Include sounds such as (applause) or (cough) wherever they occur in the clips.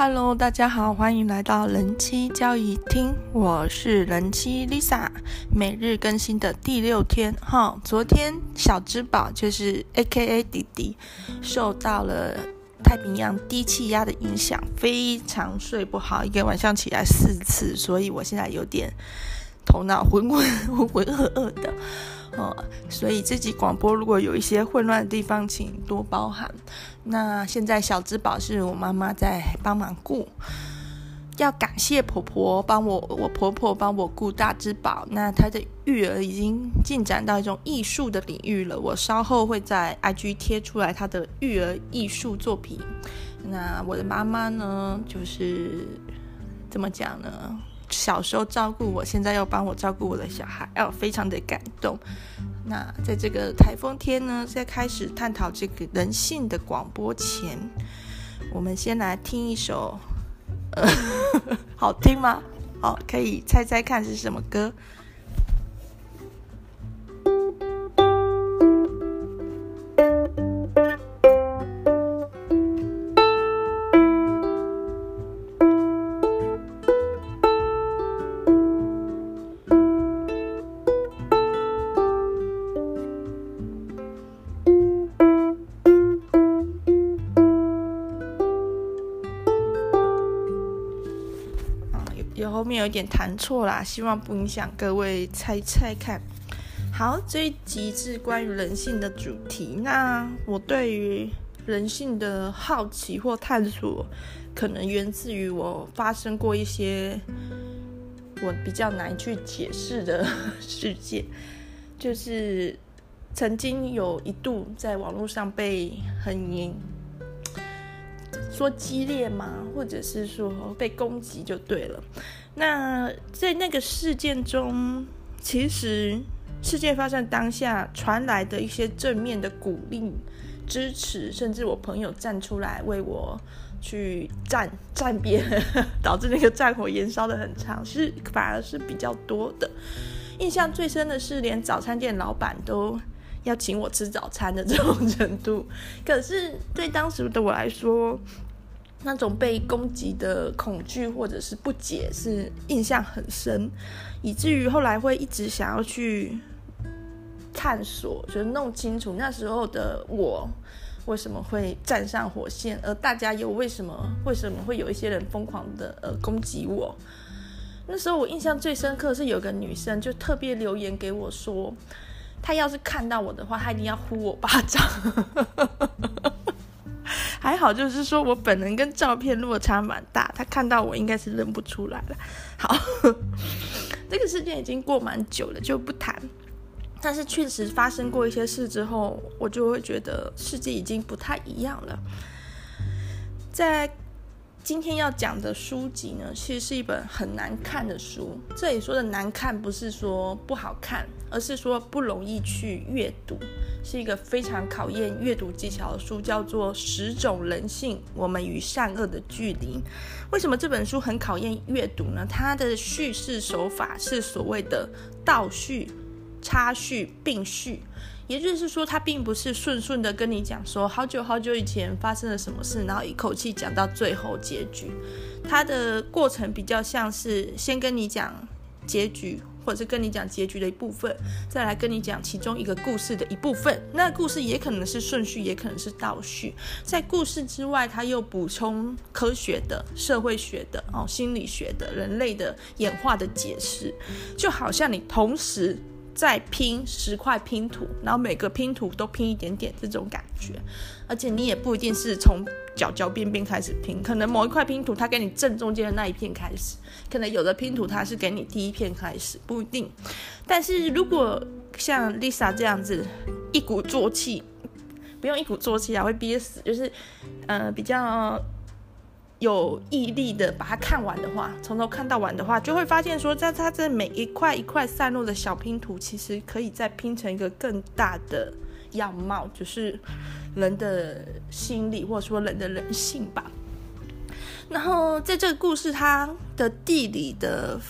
Hello，大家好，欢迎来到人妻交易厅，我是人妻 Lisa，每日更新的第六天哈。昨天小之宝就是 AKA 弟弟，受到了太平洋低气压的影响，非常睡不好，一个晚上起来四次，所以我现在有点头脑浑浑浑浑噩噩的。哦，所以这集广播如果有一些混乱的地方，请多包涵。那现在小之宝是我妈妈在帮忙顾，要感谢婆婆帮我，我婆婆帮我顾大之宝。那她的育儿已经进展到一种艺术的领域了，我稍后会在 IG 贴出来她的育儿艺术作品。那我的妈妈呢，就是怎么讲呢？小时候照顾我，现在又帮我照顾我的小孩，哦，非常的感动。那在这个台风天呢，在开始探讨这个人性的广播前，我们先来听一首，(laughs) 好听吗？好，可以猜猜看是什么歌？面有点弹错啦，希望不影响各位猜猜看。好，这一集是关于人性的主题。那我对于人性的好奇或探索，可能源自于我发生过一些我比较难去解释的事件，(laughs) 就是曾经有一度在网络上被很严。说激烈吗？或者是说被攻击就对了。那在那个事件中，其实事件发生当下传来的一些正面的鼓励、支持，甚至我朋友站出来为我去站 (laughs) 站边，导致那个战火延烧得很长，是反而是比较多的。印象最深的是，连早餐店老板都要请我吃早餐的这种程度。可是对当时的我来说，那种被攻击的恐惧或者是不解是印象很深，以至于后来会一直想要去探索，就是弄清楚那时候的我为什么会站上火线，而大家又为什么为什么会有一些人疯狂的呃攻击我。那时候我印象最深刻是有个女生就特别留言给我说，她要是看到我的话，她一定要呼我巴掌。还好，就是说我本人跟照片落差蛮大，他看到我应该是认不出来了。好，(laughs) 这个事件已经过蛮久了，就不谈。但是确实发生过一些事之后，我就会觉得世界已经不太一样了。在今天要讲的书籍呢，其实是一本很难看的书。这里说的难看，不是说不好看，而是说不容易去阅读，是一个非常考验阅读技巧的书，叫做《十种人性：我们与善恶的距离》。为什么这本书很考验阅读呢？它的叙事手法是所谓的倒叙、插叙、并叙。也就是说，他并不是顺顺的跟你讲说好久好久以前发生了什么事，然后一口气讲到最后结局。他的过程比较像是先跟你讲结局，或者是跟你讲结局的一部分，再来跟你讲其中一个故事的一部分。那故事也可能是顺序，也可能是倒叙。在故事之外，他又补充科学的、社会学的、哦心理学的、人类的演化的解释，就好像你同时。再拼十块拼图，然后每个拼图都拼一点点，这种感觉。而且你也不一定是从角角边边开始拼，可能某一块拼图它给你正中间的那一片开始，可能有的拼图它是给你第一片开始，不一定。但是如果像 Lisa 这样子一鼓作气，不用一鼓作气啊，会憋死，就是呃比较。有毅力的把它看完的话，从头看到完的话，就会发现说，在它这每一块一块散落的小拼图，其实可以再拼成一个更大的样貌，就是人的心理或者说人的人性吧。然后在这个故事，它的地理的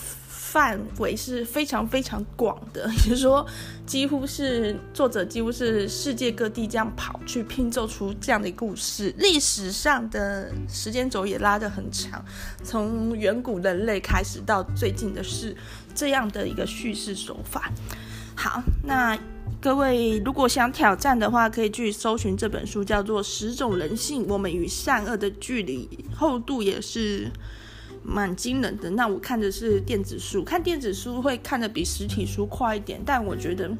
范围是非常非常广的，(laughs) 也就是说，几乎是作者几乎是世界各地这样跑去拼凑出这样的故事。历史上的时间轴也拉得很长，从远古人类开始到最近的是这样的一个叙事手法。好，那各位如果想挑战的话，可以去搜寻这本书，叫做《十种人性：我们与善恶的距离》，厚度也是。蛮惊人的。那我看的是电子书，看电子书会看的比实体书快一点，但我觉得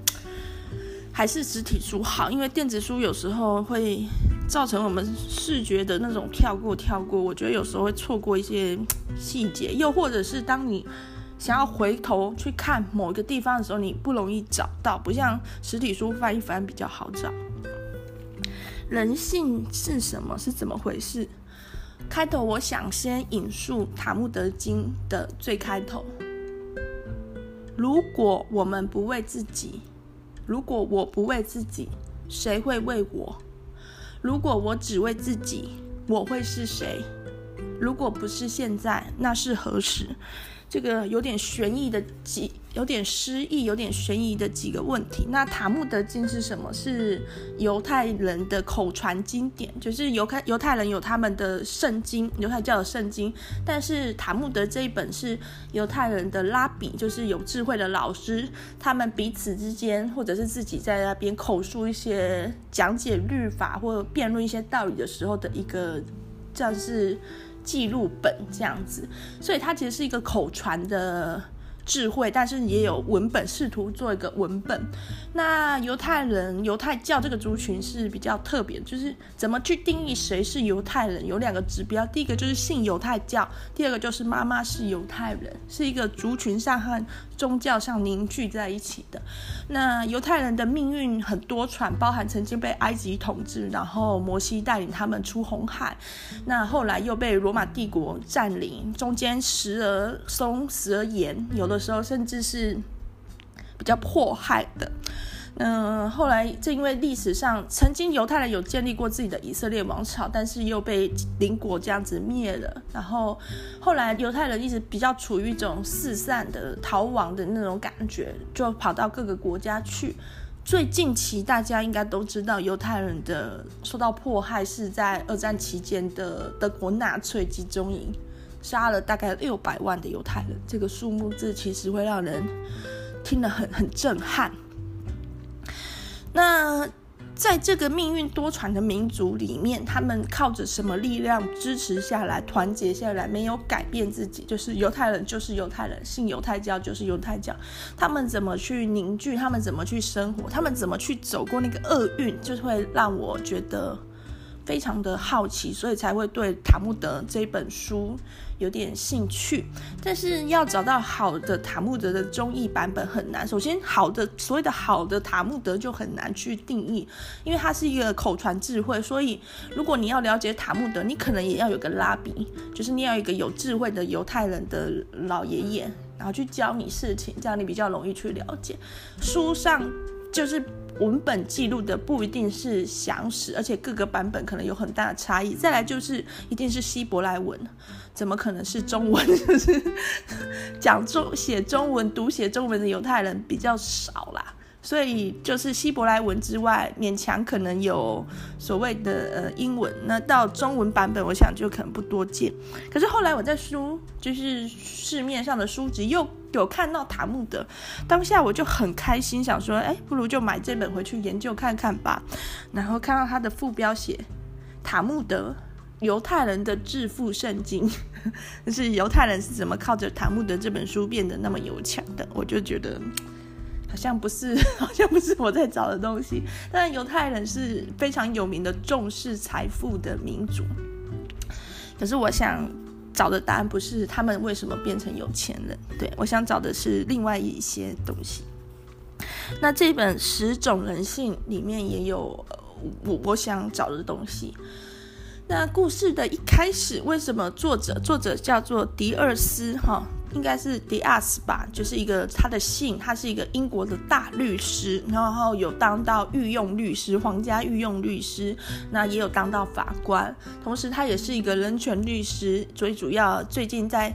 (tsk) 还是实体书好，因为电子书有时候会造成我们视觉的那种跳过跳过，我觉得有时候会错过一些 (tsk) 细节，又或者是当你想要回头去看某一个地方的时候，你不容易找到，不像实体书翻一翻比较好找。人性是什么？是怎么回事？开头我想先引述《塔木德经》的最开头：如果我们不为自己，如果我不为自己，谁会为我？如果我只为自己，我会是谁？如果不是现在，那是何时？这个有点悬疑的几，有点诗意，有点悬疑的几个问题。那塔木德经是什么？是犹太人的口传经典，就是犹太犹太人有他们的圣经，犹太教的圣经。但是塔木德这一本是犹太人的拉比，就是有智慧的老师，他们彼此之间，或者是自己在那边口述一些讲解律法或者辩论一些道理的时候的一个，像是。记录本这样子，所以它其实是一个口传的智慧，但是也有文本，试图做一个文本。那犹太人、犹太教这个族群是比较特别，就是怎么去定义谁是犹太人？有两个指标，第一个就是信犹太教，第二个就是妈妈是犹太人，是一个族群上和宗教上凝聚在一起的。那犹太人的命运很多舛，包含曾经被埃及统治，然后摩西带领他们出红海，那后来又被罗马帝国占领，中间时而松，时而严，有的。时候甚至是比较迫害的，嗯，后来正因为历史上曾经犹太人有建立过自己的以色列王朝，但是又被邻国这样子灭了，然后后来犹太人一直比较处于一种四散的逃亡的那种感觉，就跑到各个国家去。最近期大家应该都知道，犹太人的受到迫害是在二战期间的德国纳粹集中营。杀了大概六百万的犹太人，这个数目字其实会让人听得很很震撼。那在这个命运多舛的民族里面，他们靠着什么力量支持下来、团结下来，没有改变自己？就是犹太人就是犹太人，信犹太教就是犹太教。他们怎么去凝聚？他们怎么去生活？他们怎么去走过那个厄运？就会让我觉得。非常的好奇，所以才会对塔木德这本书有点兴趣。但是要找到好的塔木德的中译版本很难。首先，好的所谓的好的塔木德就很难去定义，因为它是一个口传智慧。所以，如果你要了解塔木德，你可能也要有个拉比，就是你要一个有智慧的犹太人的老爷爷，然后去教你事情，这样你比较容易去了解。书上就是。文本记录的不一定是详实，而且各个版本可能有很大的差异。再来就是一定是希伯来文，怎么可能是中文？就是讲中写中文、读写中文的犹太人比较少啦。所以就是希伯来文之外，勉强可能有所谓的呃英文。那到中文版本，我想就可能不多见。可是后来我在书，就是市面上的书籍又有看到塔木德，当下我就很开心，想说，哎，不如就买这本回去研究看看吧。然后看到它的副标写塔木德，犹太人的致富圣经，就 (laughs) 是犹太人是怎么靠着塔木德这本书变得那么有钱的，我就觉得。好像不是，好像不是我在找的东西。但犹太人是非常有名的重视财富的民族。可是我想找的答案不是他们为什么变成有钱人，对，我想找的是另外一些东西。那这本《十种人性》里面也有我我想找的东西。那故事的一开始，为什么作者作者叫做迪尔斯哈？应该是迪亚斯吧，就是一个他的姓，他是一个英国的大律师，然后有当到御用律师，皇家御用律师，那也有当到法官，同时他也是一个人权律师，最主要最近在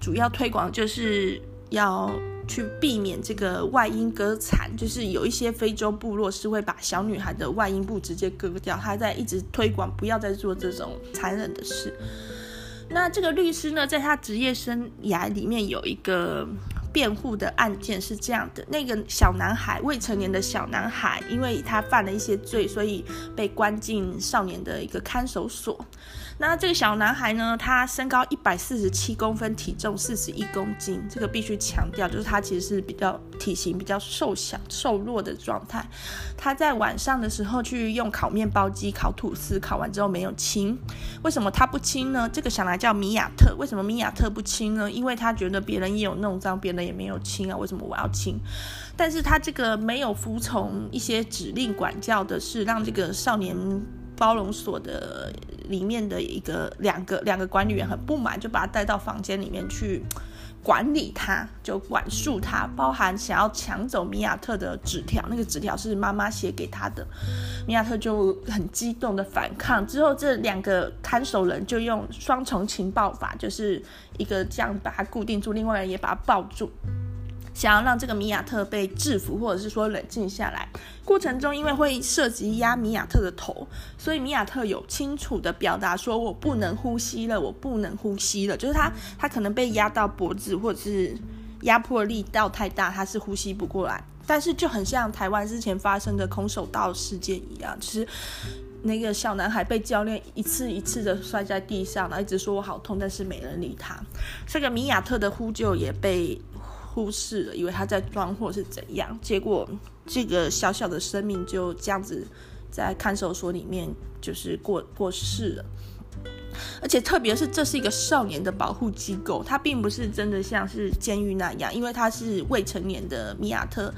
主要推广就是要去避免这个外阴割残，就是有一些非洲部落是会把小女孩的外阴部直接割掉，他在一直推广不要再做这种残忍的事。那这个律师呢，在他职业生涯里面有一个辩护的案件是这样的：那个小男孩，未成年的小男孩，因为他犯了一些罪，所以被关进少年的一个看守所。那这个小男孩呢，他身高一百四十七公分，体重四十一公斤。这个必须强调，就是他其实是比较体型比较瘦小、瘦弱的状态。他在晚上的时候去用烤面包机烤吐司，烤完之后没有亲。为什么他不亲呢？这个小孩叫米亚特。为什么米亚特不亲呢？因为他觉得别人也有弄脏，别人也没有亲啊，为什么我要亲？但是他这个没有服从一些指令管教的是，让这个少年包容所的。里面的一个两个两个管理员很不满，就把他带到房间里面去管理他，就管束他，包含想要抢走米亚特的纸条，那个纸条是妈妈写给他的，米亚特就很激动的反抗。之后这两个看守人就用双重情报法，就是一个这样把他固定住，另外人也把他抱住。想要让这个米亚特被制服，或者是说冷静下来，过程中因为会涉及压米亚特的头，所以米亚特有清楚的表达说：“我不能呼吸了，我不能呼吸了。”就是他，他可能被压到脖子，或者是压迫力道太大，他是呼吸不过来。但是就很像台湾之前发生的空手道事件一样，其实那个小男孩被教练一次一次的摔在地上，然后一直说我好痛，但是没人理他。这个米亚特的呼救也被。忽视了，以为他在装货是怎样，结果这个小小的生命就这样子在看守所里面就是过过世了。而且特别是这是一个少年的保护机构，他并不是真的像是监狱那样，因为他是未成年的米亚特。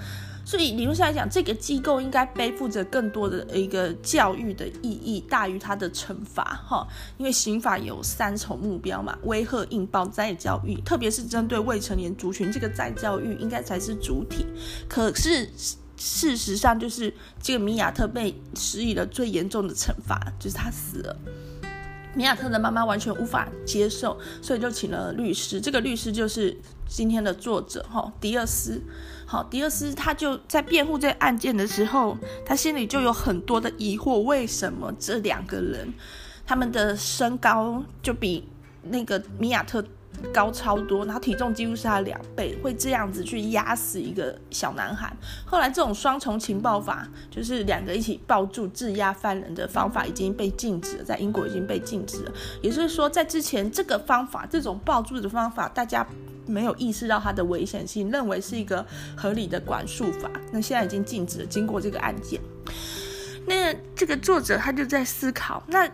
所以理论上来讲，这个机构应该背负着更多的一个教育的意义，大于它的惩罚哈。因为刑法有三重目标嘛，威吓、应报、再教育，特别是针对未成年族群，这个再教育应该才是主体。可是事实上，就是这个米亚特被施以了最严重的惩罚，就是他死了。米亚特的妈妈完全无法接受，所以就请了律师。这个律师就是今天的作者哈，迪尔斯。好，迪尔斯他就在辩护这个案件的时候，他心里就有很多的疑惑：为什么这两个人他们的身高就比那个米亚特高超多，然后体重几乎是他两倍，会这样子去压死一个小男孩？后来这种双重情报法，就是两个一起抱住质押犯人的方法已经被禁止了，在英国已经被禁止了。也就是说，在之前这个方法，这种抱住的方法，大家。没有意识到它的危险性，认为是一个合理的管束法。那现在已经禁止了。经过这个案件，那这个作者他就在思考，那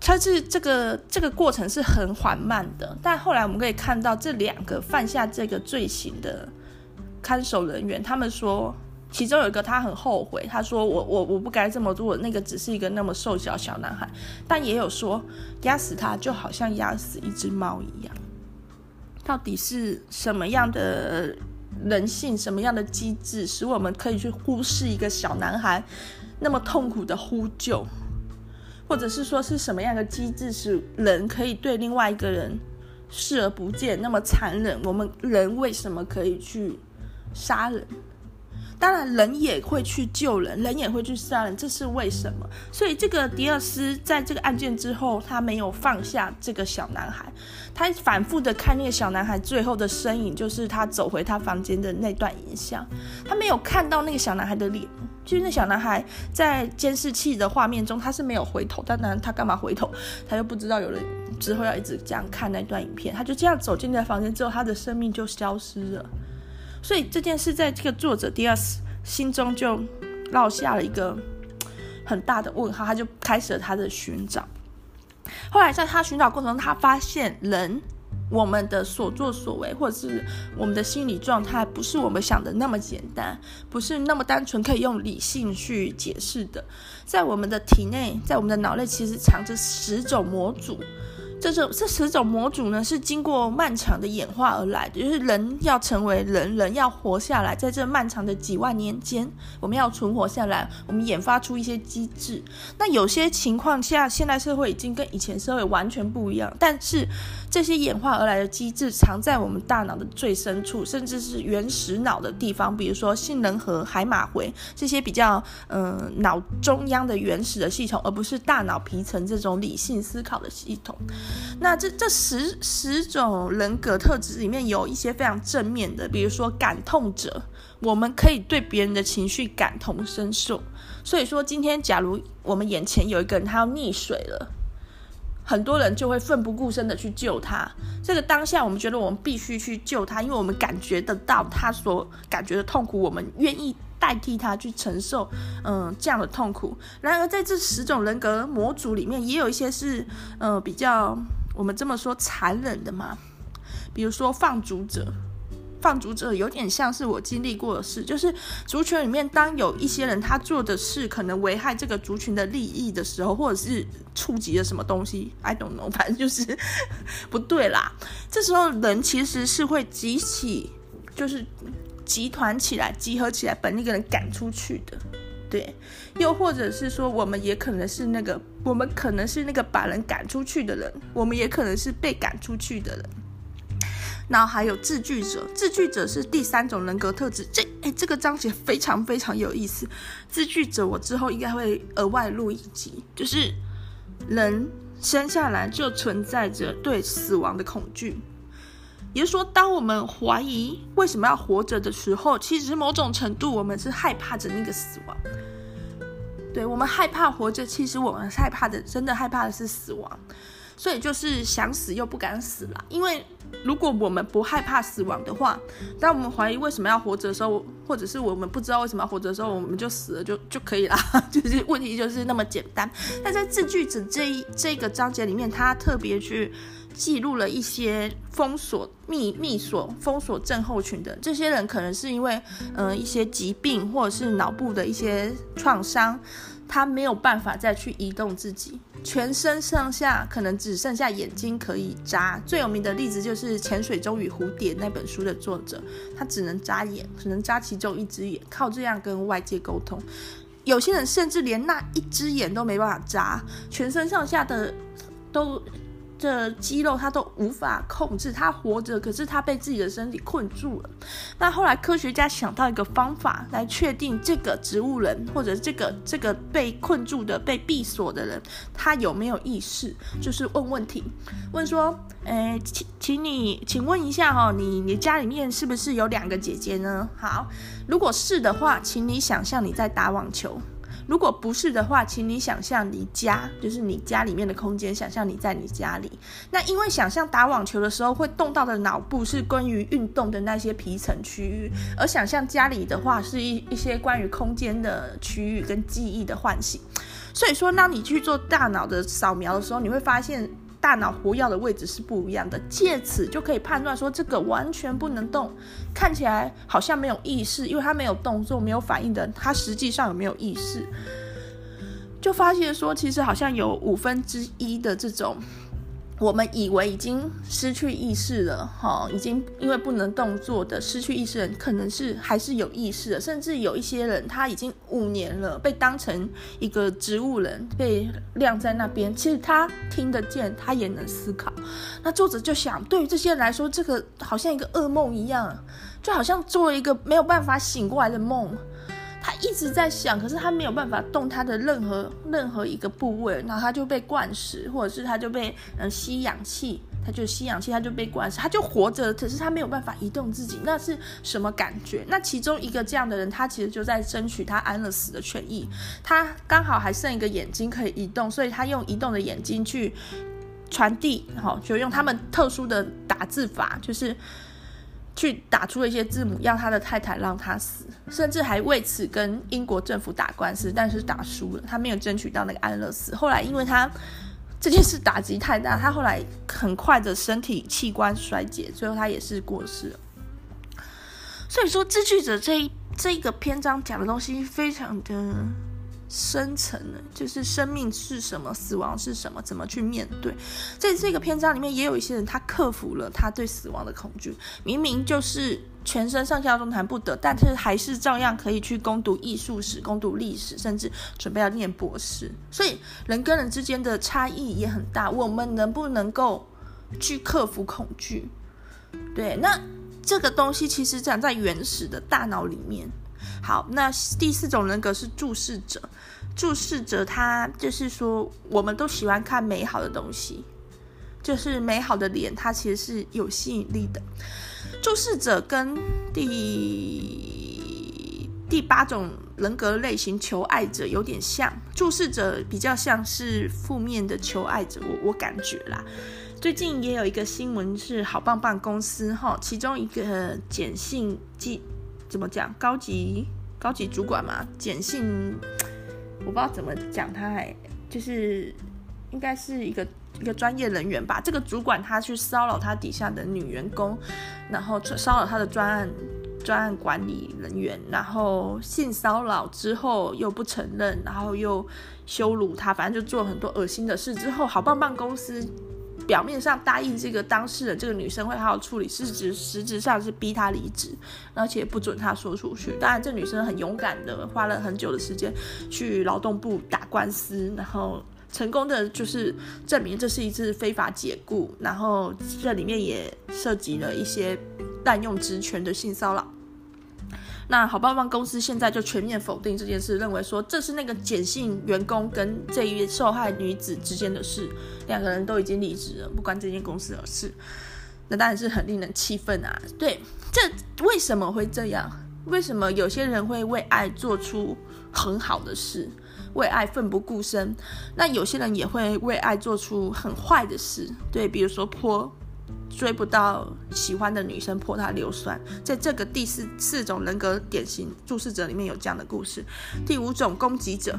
他是这个这个过程是很缓慢的。但后来我们可以看到，这两个犯下这个罪行的看守人员，他们说，其中有一个他很后悔，他说我我我不该这么做，那个只是一个那么瘦小小男孩。但也有说，压死他就好像压死一只猫一样。到底是什么样的人性，什么样的机制，使我们可以去忽视一个小男孩那么痛苦的呼救，或者是说是什么样的机制，使人可以对另外一个人视而不见，那么残忍？我们人为什么可以去杀人？当然，人也会去救人，人也会去杀人，这是为什么？所以，这个迪尔斯在这个案件之后，他没有放下这个小男孩，他反复的看那个小男孩最后的身影，就是他走回他房间的那段影像。他没有看到那个小男孩的脸，就是那小男孩在监视器的画面中，他是没有回头。当然，他干嘛回头？他又不知道有人之后要一直这样看那段影片，他就这样走进那房间之后，他的生命就消失了。所以这件事在这个作者迪亚斯心中就落下了一个很大的问号，他就开始了他的寻找。后来在他寻找过程中，他发现人我们的所作所为，或者是我们的心理状态，不是我们想的那么简单，不是那么单纯可以用理性去解释的。在我们的体内，在我们的脑内，其实藏着十种模组。这种这十种模组呢，是经过漫长的演化而来的，就是人要成为人，人要活下来，在这漫长的几万年间，我们要存活下来，我们研发出一些机制。那有些情况下，现代社会已经跟以前社会完全不一样，但是这些演化而来的机制藏在我们大脑的最深处，甚至是原始脑的地方，比如说杏仁核、海马回这些比较嗯、脑中央的原始的系统，而不是大脑皮层这种理性思考的系统。那这这十十种人格特质里面有一些非常正面的，比如说感痛者，我们可以对别人的情绪感同身受。所以说，今天假如我们眼前有一个人他要溺水了，很多人就会奋不顾身的去救他。这个当下，我们觉得我们必须去救他，因为我们感觉得到他所感觉的痛苦，我们愿意。代替他去承受，嗯，这样的痛苦。然而，在这十种人格模组里面，也有一些是，嗯，比较我们这么说残忍的嘛。比如说放逐者，放逐者有点像是我经历过的事，就是族群里面，当有一些人他做的事可能危害这个族群的利益的时候，或者是触及了什么东西，I don't know，(laughs) 反正就是不对啦。这时候人其实是会集起，就是。集团起来，集合起来，把那个人赶出去的，对。又或者是说，我们也可能是那个，我们可能是那个把人赶出去的人，我们也可能是被赶出去的人。然后还有自惧者，自惧者是第三种人格特质。这，哎，这个章节非常非常有意思。自惧者，我之后应该会额外录一集，就是人生下来就存在着对死亡的恐惧。也就是说，当我们怀疑为什么要活着的时候，其实某种程度我们是害怕着那个死亡。对，我们害怕活着，其实我们害怕的，真的害怕的是死亡。所以就是想死又不敢死了。因为如果我们不害怕死亡的话，当我们怀疑为什么要活着的时候，或者是我们不知道为什么要活着的时候，我们就死了就就可以了。(laughs) 就是问题就是那么简单。但在自句子这一这个章节里面，他特别去。记录了一些封锁、密密锁、封锁症候群的这些人，可能是因为，呃，一些疾病或者是脑部的一些创伤，他没有办法再去移动自己，全身上下可能只剩下眼睛可以眨。最有名的例子就是《潜水钟与蝴蝶》那本书的作者，他只能眨眼，只能眨其中一只眼，靠这样跟外界沟通。有些人甚至连那一只眼都没办法眨，全身上下的都。的肌肉他都无法控制，他活着，可是他被自己的身体困住了。那后来科学家想到一个方法来确定这个植物人或者这个这个被困住的被闭锁的人他有没有意识，就是问问题，问说，诶，请请你请问一下哈，你你家里面是不是有两个姐姐呢？好，如果是的话，请你想象你在打网球。如果不是的话，请你想象你家，就是你家里面的空间，想象你在你家里。那因为想象打网球的时候会动到的脑部是关于运动的那些皮层区域，而想象家里的话是一一些关于空间的区域跟记忆的唤醒。所以说，当你去做大脑的扫描的时候，你会发现。大脑活跃的位置是不一样的，借此就可以判断说这个完全不能动，看起来好像没有意识，因为他没有动作、没有反应的，他实际上有没有意识？就发现说，其实好像有五分之一的这种。我们以为已经失去意识了，哈，已经因为不能动作的失去意识人，可能是还是有意识的，甚至有一些人他已经五年了，被当成一个植物人被晾在那边，其实他听得见，他也能思考。那作者就想，对于这些人来说，这个好像一个噩梦一样，就好像做一个没有办法醒过来的梦。他一直在想，可是他没有办法动他的任何任何一个部位，然后他就被灌食，或者是他就被嗯吸氧气，他就吸氧气，他就被灌食，他就活着，可是他没有办法移动自己，那是什么感觉？那其中一个这样的人，他其实就在争取他安乐死的权益。他刚好还剩一个眼睛可以移动，所以他用移动的眼睛去传递，好，就用他们特殊的打字法，就是。去打出了一些字母，要他的太太让他死，甚至还为此跟英国政府打官司，但是打输了，他没有争取到那个安乐死。后来因为他这件事打击太大，他后来很快的身体器官衰竭，最后他也是过世了。所以说，自惧者这一这一个篇章讲的东西非常的深层的，就是生命是什么，死亡是什么，怎么去面对。在这个篇章里面，也有一些人他克服了他对死亡的恐惧，明明就是全身上下动弹不得，但是还是照样可以去攻读艺术史、攻读历史，甚至准备要念博士。所以人跟人之间的差异也很大。我们能不能够去克服恐惧？对，那这个东西其实讲在原始的大脑里面。好，那第四种人格是注视者。注视者他就是说，我们都喜欢看美好的东西，就是美好的脸，它其实是有吸引力的。注视者跟第第八种人格类型求爱者有点像，注视者比较像是负面的求爱者，我我感觉啦。最近也有一个新闻是好棒棒公司哈，其中一个简性记。怎么讲？高级高级主管嘛，简信，我不知道怎么讲他，还就是应该是一个一个专业人员吧。这个主管他去骚扰他底下的女员工，然后骚扰他的专案专案管理人员，然后性骚扰之后又不承认，然后又羞辱他，反正就做很多恶心的事。之后好棒棒公司。表面上答应这个当事人，这个女生会好好处理，事实实质上是逼她离职，而且不准她说出去。当然，这女生很勇敢的，花了很久的时间去劳动部打官司，然后成功的就是证明这是一次非法解雇，然后这里面也涉及了一些滥用职权的性骚扰。那好棒棒公司现在就全面否定这件事，认为说这是那个简信员工跟这一受害女子之间的事，两个人都已经离职了，不关这间公司的事。那当然是很令人气愤啊！对，这为什么会这样？为什么有些人会为爱做出很好的事，为爱奋不顾身？那有些人也会为爱做出很坏的事，对，比如说泼。追不到喜欢的女生，泼她硫酸，在这个第四四种人格典型注视者里面有这样的故事。第五种攻击者，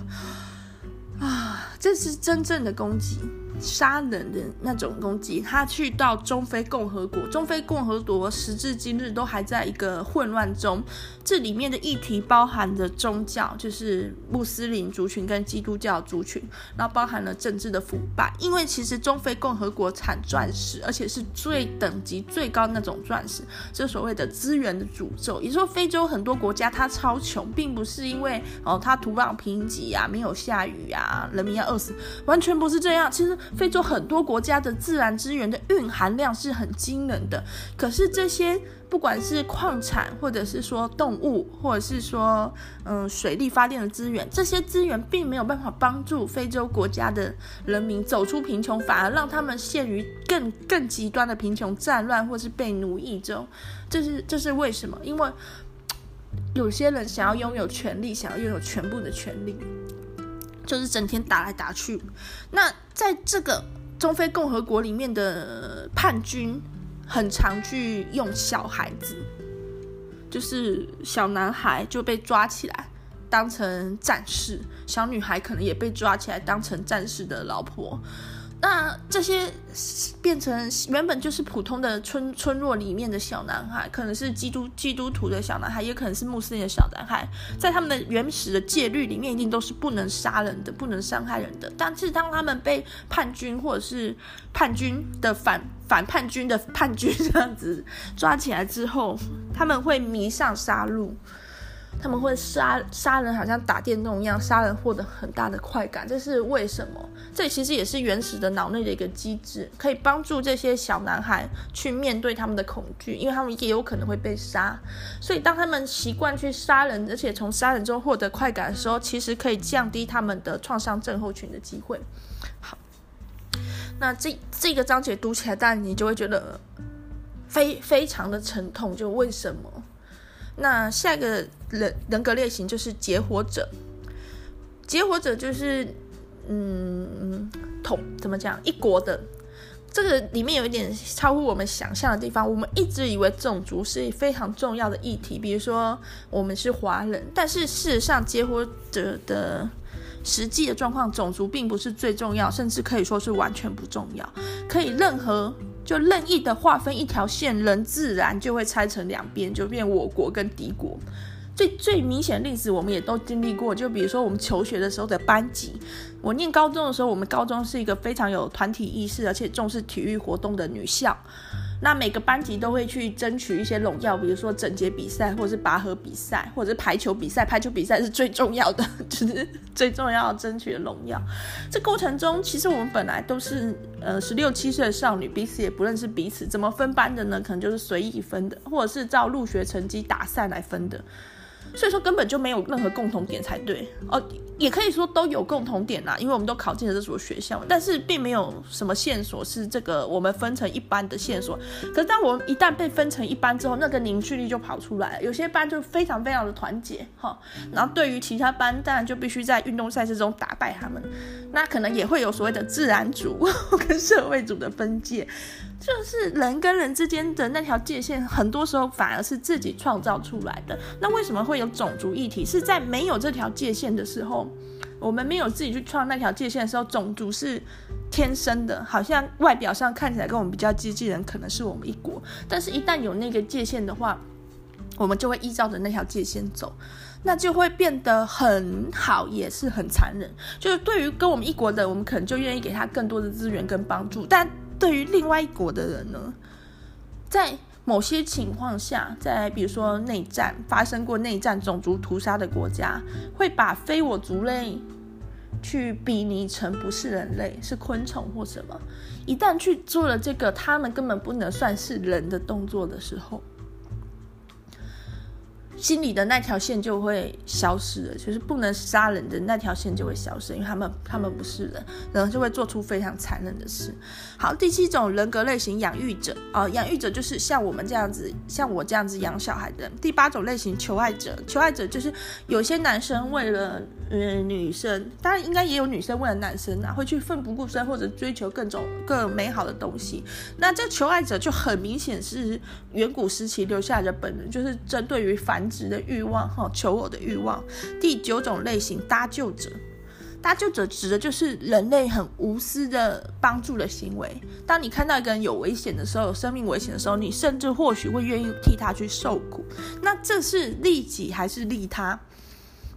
啊，这是真正的攻击。杀人的那种攻击，他去到中非共和国，中非共和国时至今日都还在一个混乱中。这里面的议题包含着宗教，就是穆斯林族群跟基督教族群，然后包含了政治的腐败。因为其实中非共和国产钻石，而且是最等级最高那种钻石，这所谓的资源的诅咒。也说，非洲很多国家它超穷，并不是因为哦它土壤贫瘠啊，没有下雨啊，人民要饿死，完全不是这样。其实。非洲很多国家的自然资源的蕴含量是很惊人的，可是这些不管是矿产，或者是说动物，或者是说嗯水力发电的资源，这些资源并没有办法帮助非洲国家的人民走出贫穷，反而让他们陷于更更极端的贫穷、战乱或是被奴役中。这是这是为什么？因为有些人想要拥有权力，想要拥有全部的权力。就是整天打来打去，那在这个中非共和国里面的叛军，很常去用小孩子，就是小男孩就被抓起来当成战士，小女孩可能也被抓起来当成战士的老婆。那这些变成原本就是普通的村村落里面的小男孩，可能是基督基督徒的小男孩，也可能是穆斯林的小男孩，在他们的原始的戒律里面，一定都是不能杀人的，不能伤害人的。但是当他们被叛军或者是叛军的反反叛军的叛军这样子抓起来之后，他们会迷上杀戮。他们会杀杀人，好像打电动一样，杀人获得很大的快感，这是为什么？这其实也是原始的脑内的一个机制，可以帮助这些小男孩去面对他们的恐惧，因为他们也有可能会被杀。所以当他们习惯去杀人，而且从杀人中获得快感的时候，其实可以降低他们的创伤症候群的机会。好，那这这个章节读起来，当然你就会觉得非非常的沉痛，就为什么？那下一个人人格类型就是结伙者，结伙者就是，嗯，统怎么讲？一国的这个里面有一点超乎我们想象的地方。我们一直以为种族是非常重要的议题，比如说我们是华人，但是事实上结伙者的实际的状况，种族并不是最重要，甚至可以说是完全不重要，可以任何。就任意的划分一条线，人自然就会拆成两边，就变我国跟敌国。最最明显的例子，我们也都经历过。就比如说我们求学的时候的班级，我念高中的时候，我们高中是一个非常有团体意识，而且重视体育活动的女校。那每个班级都会去争取一些荣耀，比如说整洁比赛，或者是拔河比赛，或者是排球比赛。排球比赛是最重要的，(laughs) 就是最重要争取的荣耀。这过程中，其实我们本来都是呃十六七岁的少女，彼此也不认识彼此，怎么分班的呢？可能就是随意分的，或者是照入学成绩打散来分的。所以说根本就没有任何共同点才对哦，也可以说都有共同点啦，因为我们都考进了这所学校，但是并没有什么线索是这个我们分成一班的线索。可是当我们一旦被分成一班之后，那个凝聚力就跑出来了，有些班就非常非常的团结哈，然后对于其他班，当然就必须在运动赛事中打败他们，那可能也会有所谓的自然组 (laughs) 跟社会组的分界。就是人跟人之间的那条界限，很多时候反而是自己创造出来的。那为什么会有种族议题？是在没有这条界限的时候，我们没有自己去创那条界限的时候，种族是天生的，好像外表上看起来跟我们比较接近人，可能是我们一国。但是，一旦有那个界限的话，我们就会依照着那条界限走，那就会变得很好，也是很残忍。就是对于跟我们一国的，我们可能就愿意给他更多的资源跟帮助，但。对于另外一国的人呢，在某些情况下，在比如说内战发生过内战、种族屠杀的国家，会把非我族类去比拟成不是人类，是昆虫或什么。一旦去做了这个他们根本不能算是人的动作的时候，心里的那条线就会消失了，就是不能杀人的那条线就会消失，因为他们他们不是人，然后就会做出非常残忍的事。好，第七种人格类型养育者啊，养育者就是像我们这样子，像我这样子养小孩的人。第八种类型求爱者，求爱者就是有些男生为了嗯女生，当然应该也有女生为了男生啊，会去奋不顾身或者追求各种更美好的东西。那这求爱者就很明显是远古时期留下来的本能，就是针对于繁殖的欲望哈，求偶的欲望。第九种类型搭救者，搭救者指的就是人类很无私的帮助的行为。当你看到一个人有危险的时候，有生命危险的时候，你甚至或许会愿意替他去受苦。那这是利己还是利他？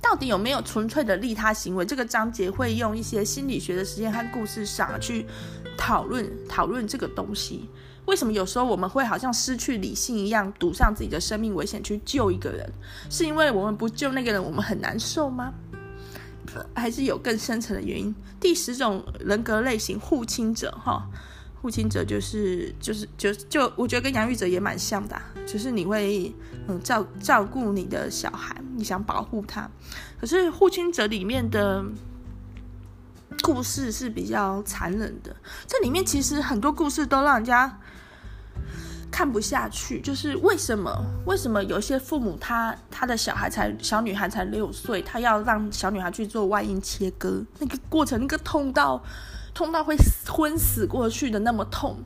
到底有没有纯粹的利他行为？这个章节会用一些心理学的实验和故事上去讨论讨论这个东西。为什么有时候我们会好像失去理性一样，赌上自己的生命危险去救一个人？是因为我们不救那个人，我们很难受吗？还是有更深层的原因？第十种人格类型，护亲者，哈，护亲者就是就是就就我觉得跟养育者也蛮像的，就是你会嗯照照顾你的小孩，你想保护他，可是护亲者里面的。故事是比较残忍的，这里面其实很多故事都让人家看不下去。就是为什么？为什么有些父母他他的小孩才小女孩才六岁，他要让小女孩去做外阴切割？那个过程，那个痛到痛到会昏死过去的那么痛。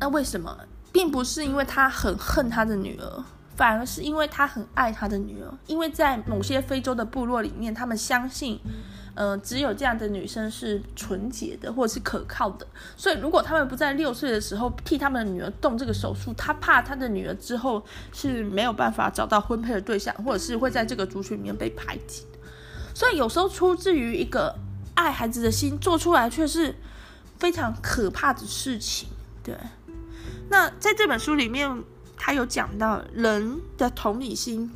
那为什么？并不是因为他很恨他的女儿，反而是因为他很爱他的女儿。因为在某些非洲的部落里面，他们相信。呃，只有这样的女生是纯洁的，或者是可靠的。所以，如果他们不在六岁的时候替他们的女儿动这个手术，他怕他的女儿之后是没有办法找到婚配的对象，或者是会在这个族群里面被排挤。所以，有时候出自于一个爱孩子的心，做出来却是非常可怕的事情。对。那在这本书里面，他有讲到人的同理心。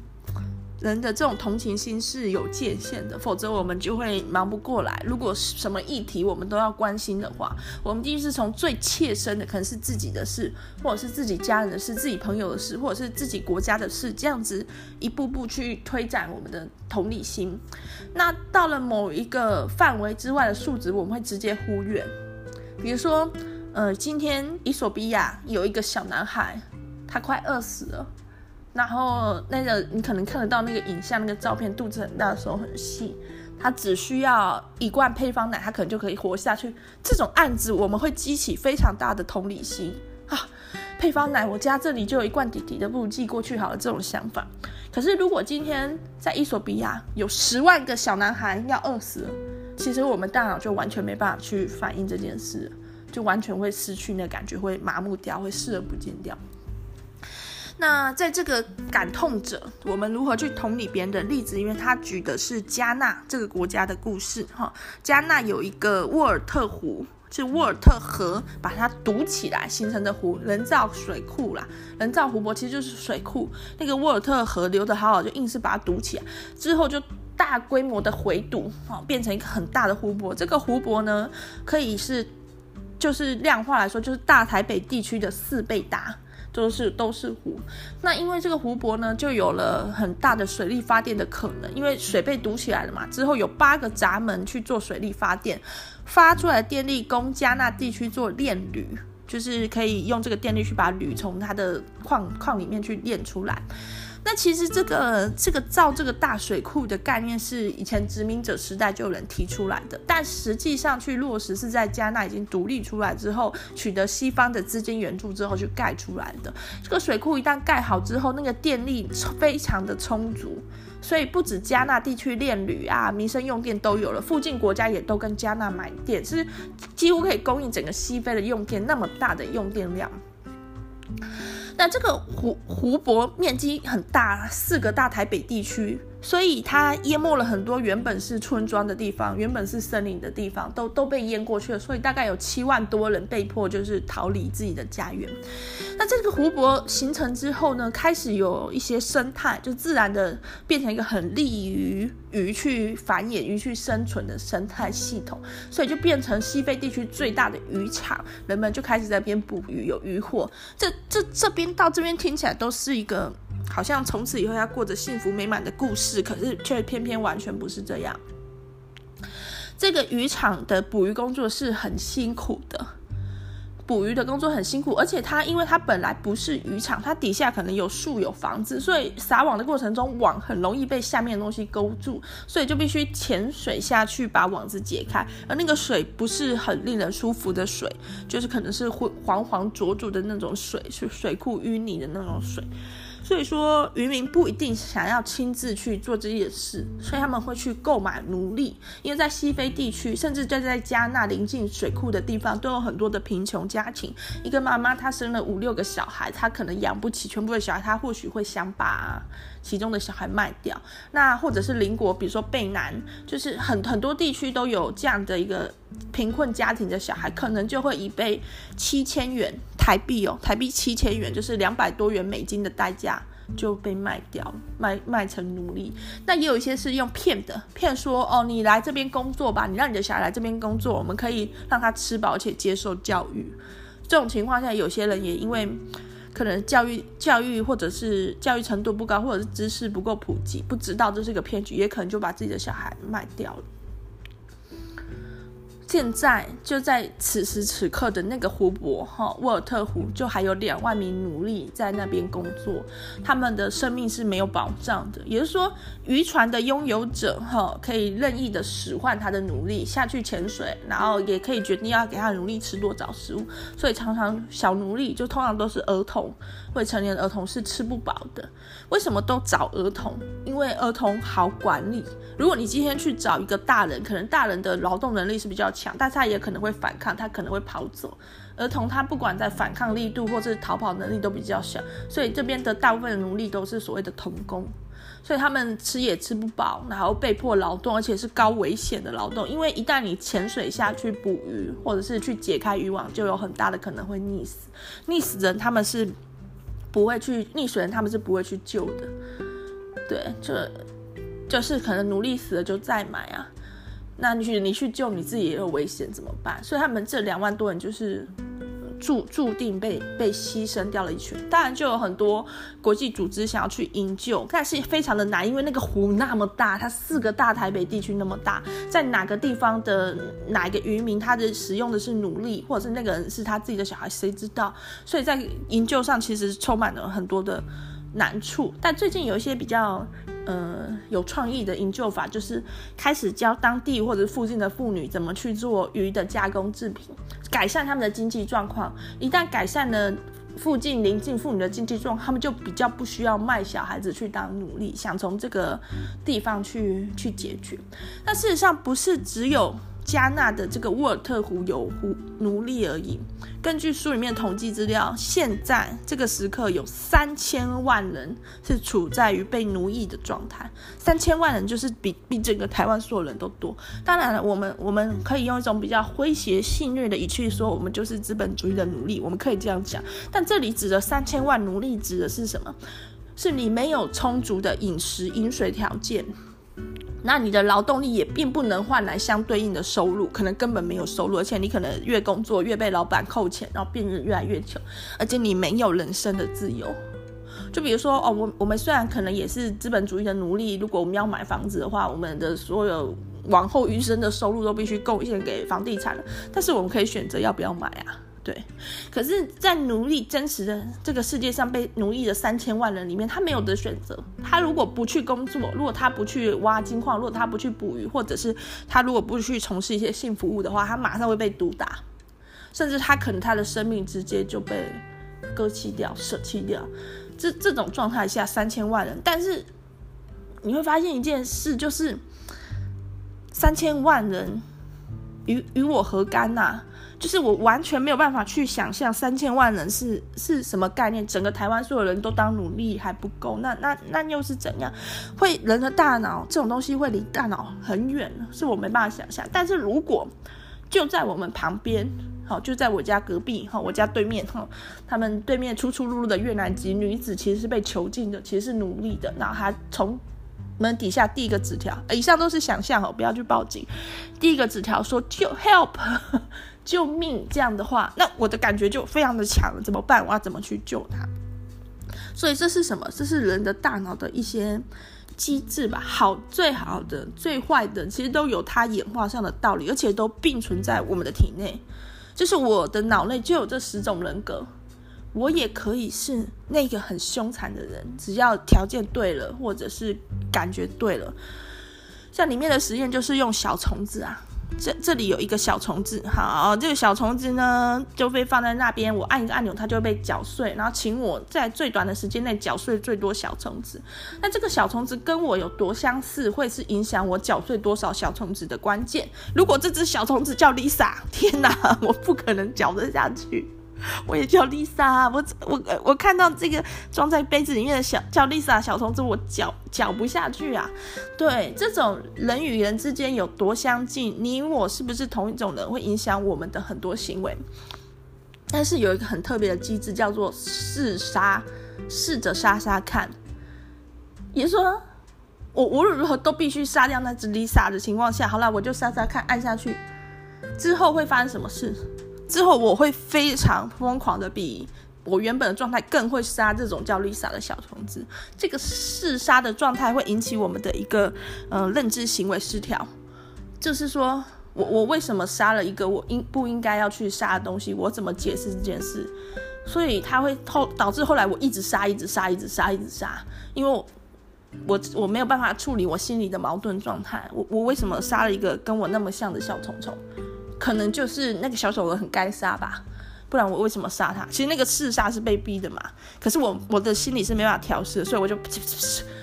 人的这种同情心是有界限的，否则我们就会忙不过来。如果什么议题我们都要关心的话，我们必须是从最切身的，可能是自己的事，或者是自己家人的事、自己朋友的事，或者是自己国家的事，这样子一步步去推展我们的同理心。那到了某一个范围之外的数值，我们会直接忽略。比如说，呃，今天伊索比亚有一个小男孩，他快饿死了。然后那个你可能看得到那个影像，那个照片，肚子很大，手很细，他只需要一罐配方奶，他可能就可以活下去。这种案子我们会激起非常大的同理心啊！(laughs) 配方奶，我家这里就有一罐弟弟的，不如寄过去好了。这种想法。可是如果今天在伊索比亚有十万个小男孩要饿死了，其实我们大脑就完全没办法去反映这件事，就完全会失去那感觉，会麻木掉，会视而不见掉。那在这个感痛者，我们如何去同理别人的例子？因为他举的是加纳这个国家的故事哈。加纳有一个沃尔特湖，是沃尔特河把它堵起来形成的湖，人造水库啦，人造湖泊其实就是水库。那个沃尔特河流得好好，就硬是把它堵起来，之后就大规模的回堵，哈，变成一个很大的湖泊。这个湖泊呢，可以是，就是量化来说，就是大台北地区的四倍大。都是都是湖，那因为这个湖泊呢，就有了很大的水力发电的可能，因为水被堵起来了嘛。之后有八个闸门去做水力发电，发出来的电力供加纳地区做炼铝，就是可以用这个电力去把铝从它的矿矿里面去炼出来。那其实这个这个造这个大水库的概念是以前殖民者时代就有人提出来的，但实际上去落实是在加纳已经独立出来之后，取得西方的资金援助之后去盖出来的。这个水库一旦盖好之后，那个电力非常的充足，所以不止加纳地区炼铝啊，民生用电都有了，附近国家也都跟加纳买电，是几乎可以供应整个西非的用电那么大的用电量。那这个湖湖泊面积很大，四个大台北地区。所以它淹没了很多原本是村庄的地方，原本是森林的地方，都都被淹过去了。所以大概有七万多人被迫就是逃离自己的家园。那这个湖泊形成之后呢，开始有一些生态，就自然的变成一个很利于鱼去繁衍、鱼去生存的生态系统，所以就变成西非地区最大的渔场，人们就开始在边捕鱼，有渔获。这这这边到这边听起来都是一个。好像从此以后要过着幸福美满的故事，可是却偏偏完全不是这样。这个渔场的捕鱼工作是很辛苦的，捕鱼的工作很辛苦，而且它因为它本来不是渔场，它底下可能有树有房子，所以撒网的过程中网很容易被下面的东西勾住，所以就必须潜水下去把网子解开，而那个水不是很令人舒服的水，就是可能是会黄黄浊浊的那种水，是水库淤泥的那种水。所以说，渔民不一定想要亲自去做这件事，所以他们会去购买奴隶。因为在西非地区，甚至就在加纳临近水库的地方，都有很多的贫穷家庭。一个妈妈她生了五六个小孩，她可能养不起全部的小孩，她或许会想把其中的小孩卖掉。那或者是邻国，比如说贝南，就是很很多地区都有这样的一个贫困家庭的小孩，可能就会以被七千元台币哦，台币七千元，就是两百多元美金的代价。就被卖掉，卖卖成奴隶。那也有一些是用骗的，骗说哦，你来这边工作吧，你让你的小孩来这边工作，我们可以让他吃饱，且接受教育。这种情况下，有些人也因为可能教育教育或者是教育程度不高，或者是知识不够普及，不知道这是个骗局，也可能就把自己的小孩卖掉了。现在就在此时此刻的那个湖泊，哈，沃尔特湖，就还有两万名奴隶在那边工作，他们的生命是没有保障的。也就是说，渔船的拥有者，哈，可以任意的使唤他的奴隶下去潜水，然后也可以决定要给他的奴隶吃多少食物。所以常常小奴隶就通常都是儿童，未成年儿童是吃不饱的。为什么都找儿童？因为儿童好管理。如果你今天去找一个大人，可能大人的劳动能力是比较强，但是他也可能会反抗，他可能会跑走。儿童他不管在反抗力度或是逃跑能力都比较小，所以这边的大部分的奴隶都是所谓的童工，所以他们吃也吃不饱，然后被迫劳动，而且是高危险的劳动，因为一旦你潜水下去捕鱼，或者是去解开渔网，就有很大的可能会溺死。溺死人他们是不会去溺水人，他们是不会去救的。对，就。就是可能奴隶死了就再买啊，那你去你去救你自己也有危险怎么办？所以他们这两万多人就是注注定被被牺牲掉了一群。当然就有很多国际组织想要去营救，但是非常的难，因为那个湖那么大，它四个大台北地区那么大，在哪个地方的哪一个渔民他的使用的是奴隶，或者是那个人是他自己的小孩，谁知道？所以在营救上其实充满了很多的难处。但最近有一些比较。呃，有创意的营救法就是开始教当地或者附近的妇女怎么去做鱼的加工制品，改善他们的经济状况。一旦改善了附近邻近妇女的经济状况，他们就比较不需要卖小孩子去当奴隶，想从这个地方去去解决。但事实上不是只有加纳的这个沃尔特湖有湖奴隶而已。根据书里面统计资料，现在这个时刻有三千万人是处在于被奴役的状态。三千万人就是比比整个台湾所有人都多。当然了，我们我们可以用一种比较诙谐戏谑的语气说，我们就是资本主义的奴隶，我们可以这样讲。但这里指的三千万奴隶指的是什么？是你没有充足的饮食饮水条件。那你的劳动力也并不能换来相对应的收入，可能根本没有收入，而且你可能越工作越被老板扣钱，然后变得越来越穷，而且你没有人生的自由。就比如说哦，我我们虽然可能也是资本主义的奴隶，如果我们要买房子的话，我们的所有往后余生的收入都必须贡献给房地产了，但是我们可以选择要不要买啊。对，可是，在奴隶真实的这个世界上，被奴役的三千万人里面，他没有得选择。他如果不去工作，如果他不去挖金矿，如果他不去捕鱼，或者是他如果不去从事一些性服务的话，他马上会被毒打，甚至他可能他的生命直接就被割弃掉、舍弃掉。这这种状态下，三千万人，但是你会发现一件事，就是三千万人与与我何干呐、啊？就是我完全没有办法去想象三千万人是是什么概念，整个台湾所有人都当奴隶还不够，那那那又是怎样？会人的大脑这种东西会离大脑很远，是我没办法想象。但是如果就在我们旁边，好，就在我家隔壁，哈，我家对面，哈，他们对面出出入入的越南籍女子其实是被囚禁的，其实是奴隶的，然后她从门底下递一个纸条，以上都是想象哦，不要去报警。第一个纸条说就 help。救命！这样的话，那我的感觉就非常的强了。怎么办？我要怎么去救他？所以这是什么？这是人的大脑的一些机制吧。好，最好的、最坏的，其实都有它演化上的道理，而且都并存在我们的体内。就是我的脑内就有这十种人格，我也可以是那个很凶残的人，只要条件对了，或者是感觉对了。像里面的实验就是用小虫子啊。这这里有一个小虫子，好，这个小虫子呢就被放在那边，我按一个按钮，它就会被搅碎，然后请我在最短的时间内搅碎最多小虫子。那这个小虫子跟我有多相似，会是影响我搅碎多少小虫子的关键。如果这只小虫子叫 Lisa，天哪，我不可能搅得下去。(laughs) 我也叫丽莎，我我我看到这个装在杯子里面的小叫丽莎小虫子，我嚼嚼不下去啊。对，这种人与人之间有多相近，你我是不是同一种人，会影响我们的很多行为。但是有一个很特别的机制，叫做试杀，试着杀杀看。也说，我无论如何都必须杀掉那只丽莎的情况下，好了，我就杀杀看，按下去之后会发生什么事？之后我会非常疯狂的，比我原本的状态更会杀这种叫 Lisa 的小虫子。这个嗜杀的状态会引起我们的一个呃认知行为失调，就是说我我为什么杀了一个我应不应该要去杀的东西？我怎么解释这件事？所以它会后导致后来我一直杀，一直杀，一直杀，一直杀，因为我我我没有办法处理我心里的矛盾状态。我我为什么杀了一个跟我那么像的小虫虫？可能就是那个小丑人很该杀吧，不然我为什么杀他？其实那个刺杀是被逼的嘛。可是我我的心里是没办法调试，所以我就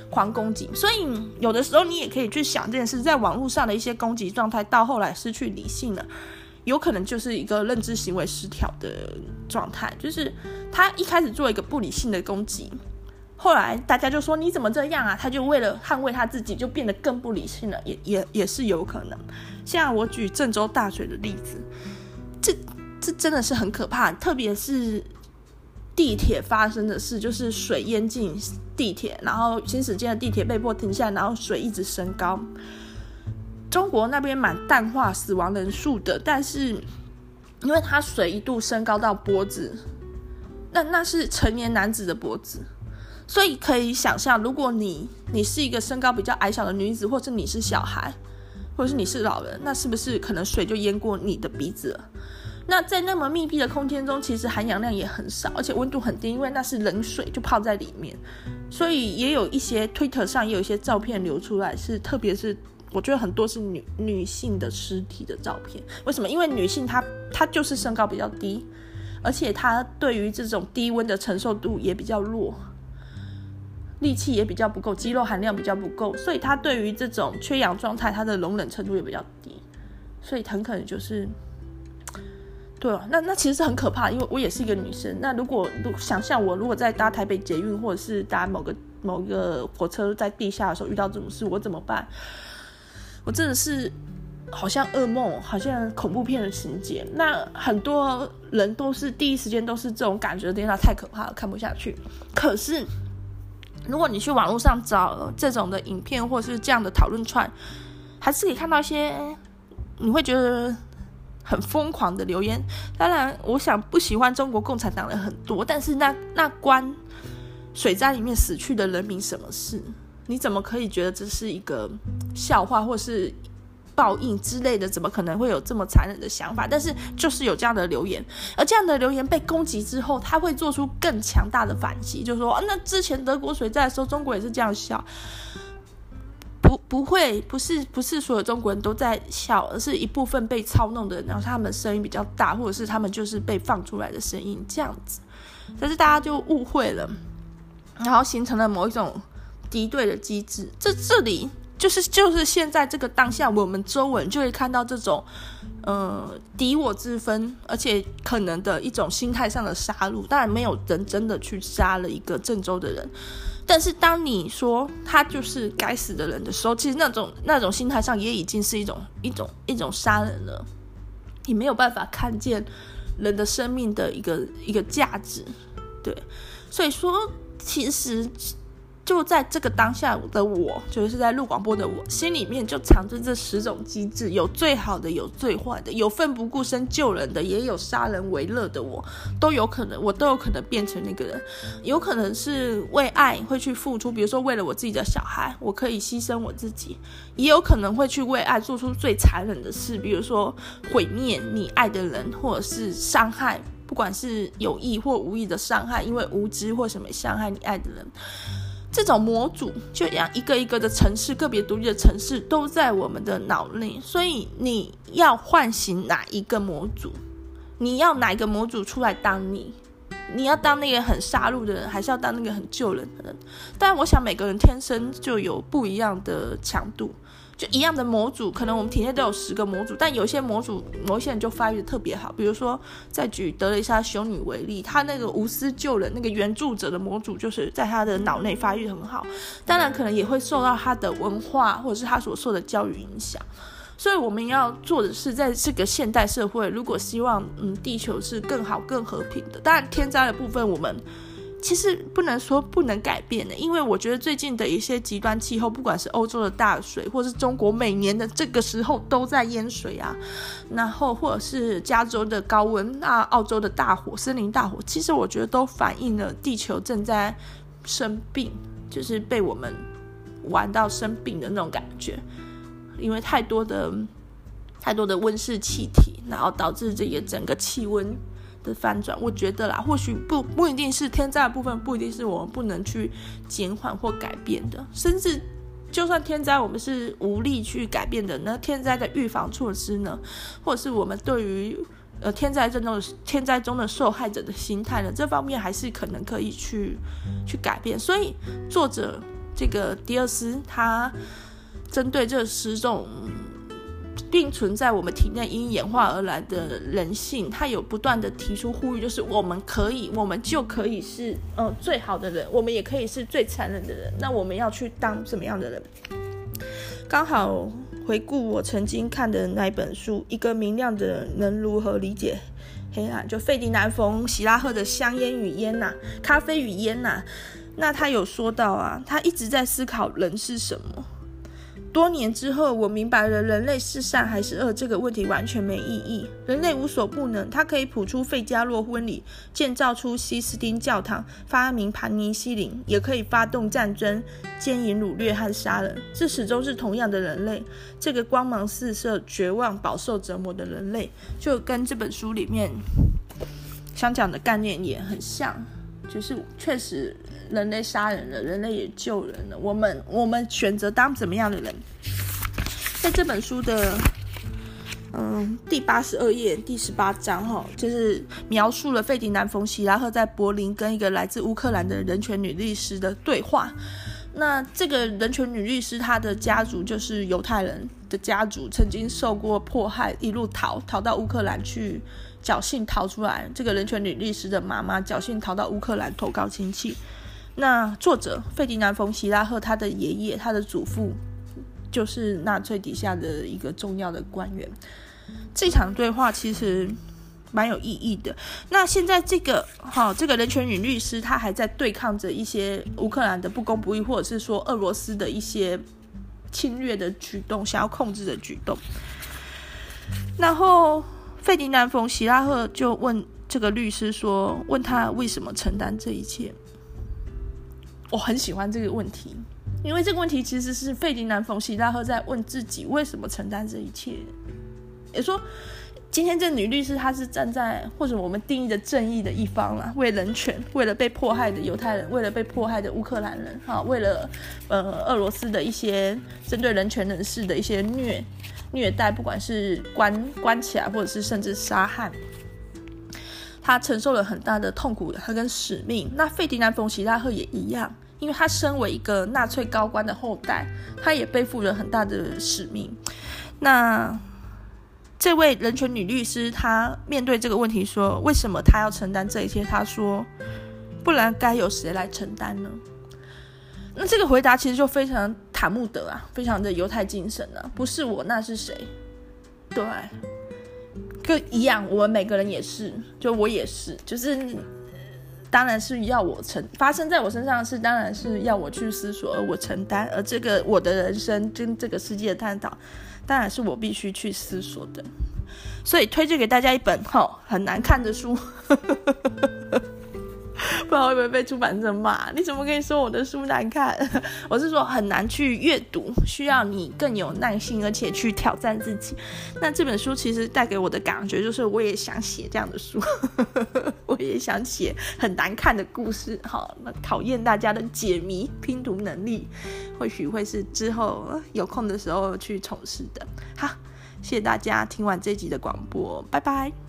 狂攻击。所以有的时候你也可以去想这件事，在网络上的一些攻击状态，到后来失去理性了，有可能就是一个认知行为失调的状态，就是他一开始做一个不理性的攻击。后来大家就说，你怎么这样啊？他就为了捍卫他自己，就变得更不理性了，也也也是有可能。像我举郑州大水的例子，这这真的是很可怕，特别是地铁发生的事，就是水淹进地铁，然后行驶间的地铁被迫停下，然后水一直升高。中国那边蛮淡化死亡人数的，但是因为它水一度升高到脖子，那那是成年男子的脖子。所以可以想象，如果你你是一个身高比较矮小的女子，或者你是小孩，或者是你是老人，那是不是可能水就淹过你的鼻子了？那在那么密闭的空间中，其实含氧量也很少，而且温度很低，因为那是冷水就泡在里面。所以也有一些 Twitter 上也有一些照片流出来，是特别是我觉得很多是女女性的尸体的照片。为什么？因为女性她她就是身高比较低，而且她对于这种低温的承受度也比较弱。力气也比较不够，肌肉含量比较不够，所以他对于这种缺氧状态，它的容忍程度也比较低。所以很可能就是，对啊，那那其实是很可怕，因为我也是一个女生。那如果想象我如果在搭台北捷运，或者是搭某个某个火车在地下的时候遇到这种事，我怎么办？我真的是。好像噩梦，好像恐怖片的情节。那很多人都是第一时间都是这种感觉，天哪，太可怕了，看不下去。可是，如果你去网络上找这种的影片，或是这样的讨论串，还是可以看到一些你会觉得很疯狂的留言。当然，我想不喜欢中国共产党的很多，但是那那关水灾里面死去的人民什么事？你怎么可以觉得这是一个笑话，或是？报应之类的，怎么可能会有这么残忍的想法？但是就是有这样的留言，而这样的留言被攻击之后，他会做出更强大的反击，就说啊，那之前德国水灾的时候，中国也是这样笑，不不会，不是不是所有中国人都在笑，而是一部分被操弄的人，然后他们声音比较大，或者是他们就是被放出来的声音这样子，但是大家就误会了，然后形成了某一种敌对的机制，这这里。就是就是现在这个当下，我们周围就会看到这种，呃，敌我之分，而且可能的一种心态上的杀戮。当然，没有人真的去杀了一个郑州的人，但是当你说他就是该死的人的时候，其实那种那种心态上也已经是一种一种一种杀人了。你没有办法看见人的生命的一个一个价值，对，所以说其实。就在这个当下的我，就是在录广播的我，心里面就藏着这十种机制，有最好的，有最坏的，有奋不顾身救人的，也有杀人为乐的我，都有可能，我都有可能变成那个人，有可能是为爱会去付出，比如说为了我自己的小孩，我可以牺牲我自己，也有可能会去为爱做出最残忍的事，比如说毁灭你爱的人，或者是伤害，不管是有意或无意的伤害，因为无知或什么伤害你爱的人。这种模组就像一个一个的城市，个别独立的城市都在我们的脑内，所以你要唤醒哪一个模组？你要哪一个模组出来当你？你要当那个很杀戮的人，还是要当那个很救人的人？但我想每个人天生就有不一样的强度。就一样的模组，可能我们体内都有十个模组，但有些模组，某些人就发育的特别好。比如说，再举德蕾莎修女为例，她那个无私救人、那个援助者的模组，就是在她的脑内发育很好。当然，可能也会受到她的文化或者是她所受的教育影响。所以，我们要做的是，在这个现代社会，如果希望嗯地球是更好、更和平的，当然天灾的部分我们。其实不能说不能改变的，因为我觉得最近的一些极端气候，不管是欧洲的大水，或是中国每年的这个时候都在淹水啊，然后或者是加州的高温，那澳洲的大火、森林大火，其实我觉得都反映了地球正在生病，就是被我们玩到生病的那种感觉，因为太多的太多的温室气体，然后导致这个整个气温。的翻转，我觉得啦，或许不不一定是天灾的部分，不一定是我们不能去减缓或改变的，甚至就算天灾我们是无力去改变的，那天灾的预防措施呢，或者是我们对于呃天灾这种天灾中的受害者的心态呢，这方面还是可能可以去去改变。所以作者这个迪尔斯他针对这十种。并存在我们体内因演化而来的人性，他有不断的提出呼吁，就是我们可以，我们就可以是呃最好的人，我们也可以是最残忍的人。那我们要去当什么样的人？刚好回顾我曾经看的那一本书《一个明亮的人能如何理解黑暗》，就费迪南·冯·希拉赫的《香烟与烟》呐，《咖啡与烟》呐。那他有说到啊，他一直在思考人是什么。多年之后，我明白了人类是善还是恶这个问题完全没意义。人类无所不能，他可以谱出费加洛婚礼，建造出西斯丁教堂，发明盘尼西林，也可以发动战争，奸淫掳掠和杀人。这始终是同样的人类，这个光芒四射、绝望、饱受折磨的人类，就跟这本书里面想讲的概念也很像，就是确实。人类杀人了，人类也救人了。我们我们选择当怎么样的人？在这本书的嗯第八十二页第十八章哈，就是描述了费迪南·冯·希拉赫在柏林跟一个来自乌克兰的人权女律师的对话。那这个人权女律师，她的家族就是犹太人的家族，曾经受过迫害，一路逃逃到乌克兰去，侥幸逃出来。这个人权女律师的妈妈侥幸逃到乌克兰投靠亲戚。那作者费迪南·冯·希拉赫，他的爷爷、他的祖父，就是纳粹底下的一个重要的官员。这场对话其实蛮有意义的。那现在这个好，这个人权女律师，她还在对抗着一些乌克兰的不公不义，或者是说俄罗斯的一些侵略的举动，想要控制的举动。然后费迪南·冯·希拉赫就问这个律师说：“问他为什么承担这一切？”我很喜欢这个问题，因为这个问题其实是费迪南·冯·希拉赫在问自己为什么承担这一切。也说，今天这女律师她是站在或者我们定义的正义的一方啦，为人权，为了被迫害的犹太人，为了被迫害的乌克兰人，哈，为了呃俄罗斯的一些针对人权人士的一些虐虐待，不管是关关起来，或者是甚至杀害，他承受了很大的痛苦和跟使命。那费迪南·冯·希拉赫也一样，因为他身为一个纳粹高官的后代，他也背负了很大的使命。那。这位人权女律师，她面对这个问题说：“为什么她要承担这一切？”她说：“不然该由谁来承担呢？”那这个回答其实就非常塔木德啊，非常的犹太精神啊，不是我，那是谁？对，跟一样，我们每个人也是，就我也是，就是当然是要我承发生在我身上的事，当然是要我去思索，而我承担，而这个我的人生跟这个世界的探讨。当然是我必须去思索的，所以推荐给大家一本哈很难看的书，(laughs) (laughs) 不知道会不会被出版社骂？你怎么可以说我的书难看？(laughs) 我是说很难去阅读，需要你更有耐心，而且去挑战自己。那这本书其实带给我的感觉就是，我也想写这样的书，(laughs) 我也想写很难看的故事，好，那考验大家的解谜拼图能力。或许会是之后有空的时候去从事的。好，谢谢大家听完这集的广播，拜拜。